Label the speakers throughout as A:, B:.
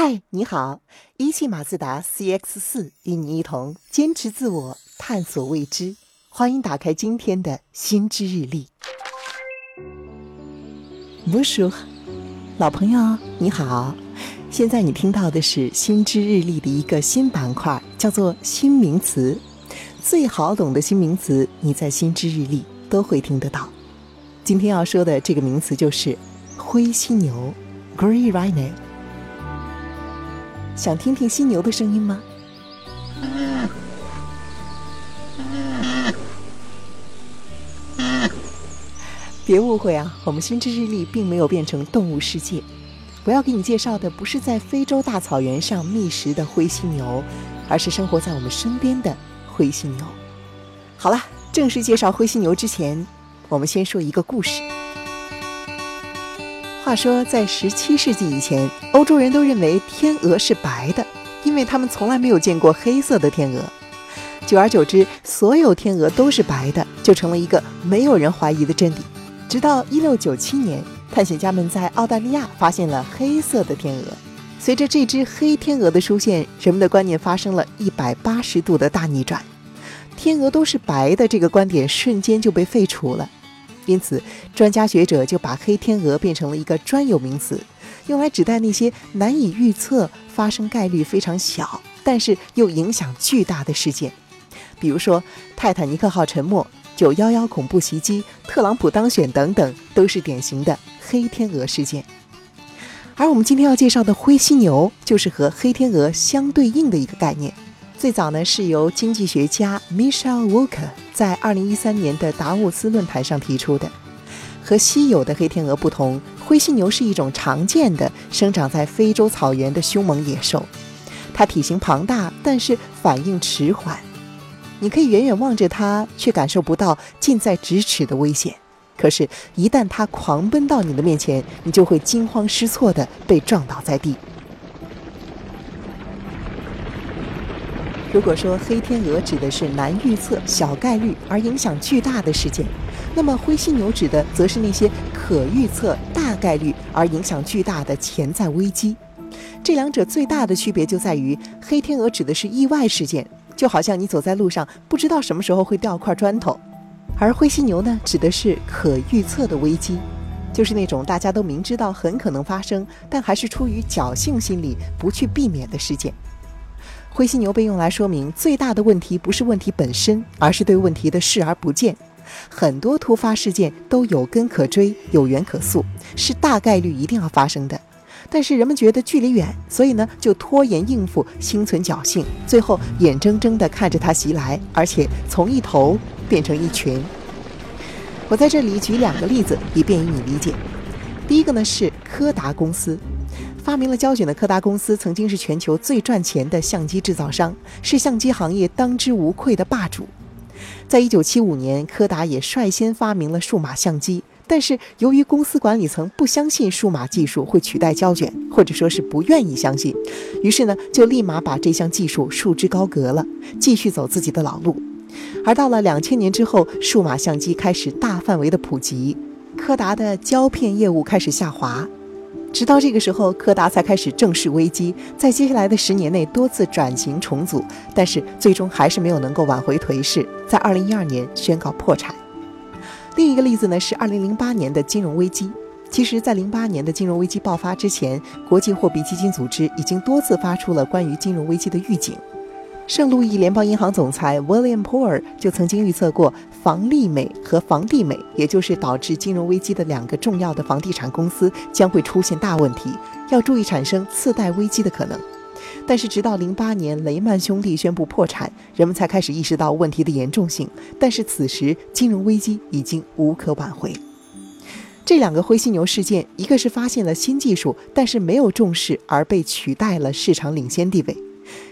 A: 嗨，你好！一汽马自达 CX 四与你一同坚持自我，探索未知。欢迎打开今天的心之日历。不说，老朋友你好，现在你听到的是心之日历的一个新板块，叫做新名词。最好懂的新名词，你在心之日历都会听得到。今天要说的这个名词就是灰犀牛 （Grey Rhino）。想听听犀牛的声音吗？别误会啊，我们心之日历并没有变成动物世界。我要给你介绍的不是在非洲大草原上觅食的灰犀牛，而是生活在我们身边的灰犀牛。好了，正式介绍灰犀牛之前，我们先说一个故事。话说，在十七世纪以前，欧洲人都认为天鹅是白的，因为他们从来没有见过黑色的天鹅。久而久之，所有天鹅都是白的，就成了一个没有人怀疑的真理。直到一六九七年，探险家们在澳大利亚发现了黑色的天鹅。随着这只黑天鹅的出现，人们的观念发生了一百八十度的大逆转，天鹅都是白的这个观点瞬间就被废除了。因此，专家学者就把黑天鹅变成了一个专有名词，用来指代那些难以预测、发生概率非常小，但是又影响巨大的事件。比如说，泰坦尼克号沉没、九幺幺恐怖袭击、特朗普当选等等，都是典型的黑天鹅事件。而我们今天要介绍的灰犀牛，就是和黑天鹅相对应的一个概念。最早呢，是由经济学家 Michelle Walker 在二零一三年的达沃斯论坛上提出的。和稀有的黑天鹅不同，灰犀牛是一种常见的生长在非洲草原的凶猛野兽。它体型庞大，但是反应迟缓。你可以远远望着它，却感受不到近在咫尺的危险。可是，一旦它狂奔到你的面前，你就会惊慌失措地被撞倒在地。如果说黑天鹅指的是难预测、小概率而影响巨大的事件，那么灰犀牛指的则是那些可预测、大概率而影响巨大的潜在危机。这两者最大的区别就在于，黑天鹅指的是意外事件，就好像你走在路上不知道什么时候会掉块砖头；而灰犀牛呢，指的是可预测的危机，就是那种大家都明知道很可能发生，但还是出于侥幸心理不去避免的事件。灰犀牛被用来说明最大的问题不是问题本身，而是对问题的视而不见。很多突发事件都有根可追、有源可溯，是大概率一定要发生的。但是人们觉得距离远，所以呢就拖延应付，心存侥幸，最后眼睁睁地看着它袭来，而且从一头变成一群。我在这里举两个例子，以便于你理解。第一个呢是柯达公司。发明了胶卷的柯达公司曾经是全球最赚钱的相机制造商，是相机行业当之无愧的霸主。在一九七五年，柯达也率先发明了数码相机，但是由于公司管理层不相信数码技术会取代胶卷，或者说是不愿意相信，于是呢就立马把这项技术束之高阁了，继续走自己的老路。而到了两千年之后，数码相机开始大范围的普及，柯达的胶片业务开始下滑。直到这个时候，柯达才开始正视危机，在接下来的十年内多次转型重组，但是最终还是没有能够挽回颓势，在二零一二年宣告破产。另一个例子呢是二零零八年的金融危机。其实，在零八年的金融危机爆发之前，国际货币基金组织已经多次发出了关于金融危机的预警。圣路易联邦银行总裁 William Poor 就曾经预测过，房利美和房地美，也就是导致金融危机的两个重要的房地产公司，将会出现大问题，要注意产生次贷危机的可能。但是，直到零八年雷曼兄弟宣布破产，人们才开始意识到问题的严重性。但是，此时金融危机已经无可挽回。这两个灰犀牛事件，一个是发现了新技术，但是没有重视而被取代了市场领先地位。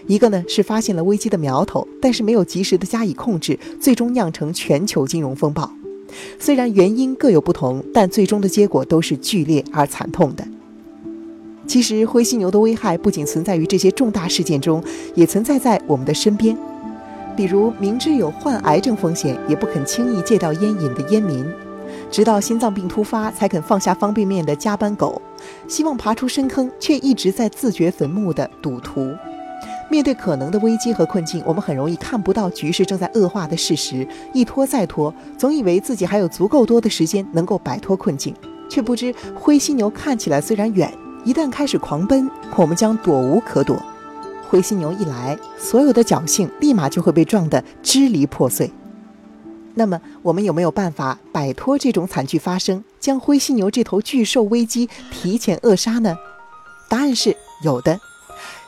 A: 一个呢是发现了危机的苗头，但是没有及时的加以控制，最终酿成全球金融风暴。虽然原因各有不同，但最终的结果都是剧烈而惨痛的。其实灰犀牛的危害不仅存在于这些重大事件中，也存在在我们的身边。比如明知有患癌症风险，也不肯轻易戒掉烟瘾的烟民；直到心脏病突发才肯放下方便面的加班狗；希望爬出深坑，却一直在自掘坟墓的赌徒。面对可能的危机和困境，我们很容易看不到局势正在恶化的事实，一拖再拖，总以为自己还有足够多的时间能够摆脱困境，却不知灰犀牛看起来虽然远，一旦开始狂奔，我们将躲无可躲。灰犀牛一来，所有的侥幸立马就会被撞得支离破碎。那么，我们有没有办法摆脱这种惨剧发生，将灰犀牛这头巨兽危机提前扼杀呢？答案是有的。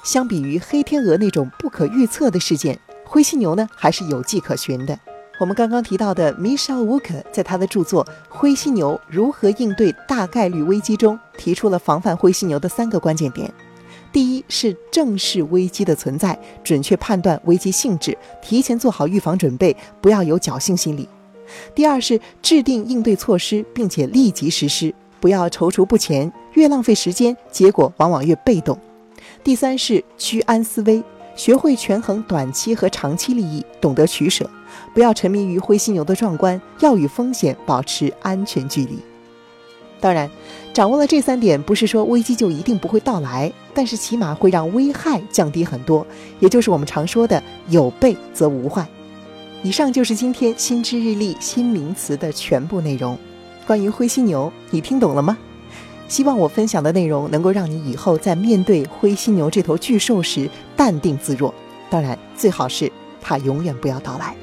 A: 相比于黑天鹅那种不可预测的事件，灰犀牛呢还是有迹可循的。我们刚刚提到的 Michelle Walker 在他的著作《灰犀牛如何应对大概率危机》中提出了防范灰犀牛的三个关键点。第一是正视危机的存在，准确判断危机性质，提前做好预防准备，不要有侥幸心理。第二是制定应对措施，并且立即实施，不要踌躇不前，越浪费时间，结果往往越被动。第三是居安思危，学会权衡短期和长期利益，懂得取舍，不要沉迷于灰犀牛的壮观，要与风险保持安全距离。当然，掌握了这三点，不是说危机就一定不会到来，但是起码会让危害降低很多，也就是我们常说的“有备则无患”。以上就是今天新知日历新名词的全部内容。关于灰犀牛，你听懂了吗？希望我分享的内容能够让你以后在面对灰犀牛这头巨兽时淡定自若。当然，最好是它永远不要到来。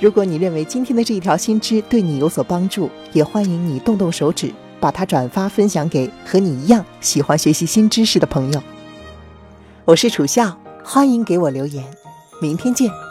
A: 如果你认为今天的这一条新知对你有所帮助，也欢迎你动动手指，把它转发分享给和你一样喜欢学习新知识的朋友。我是楚笑，欢迎给我留言，明天见。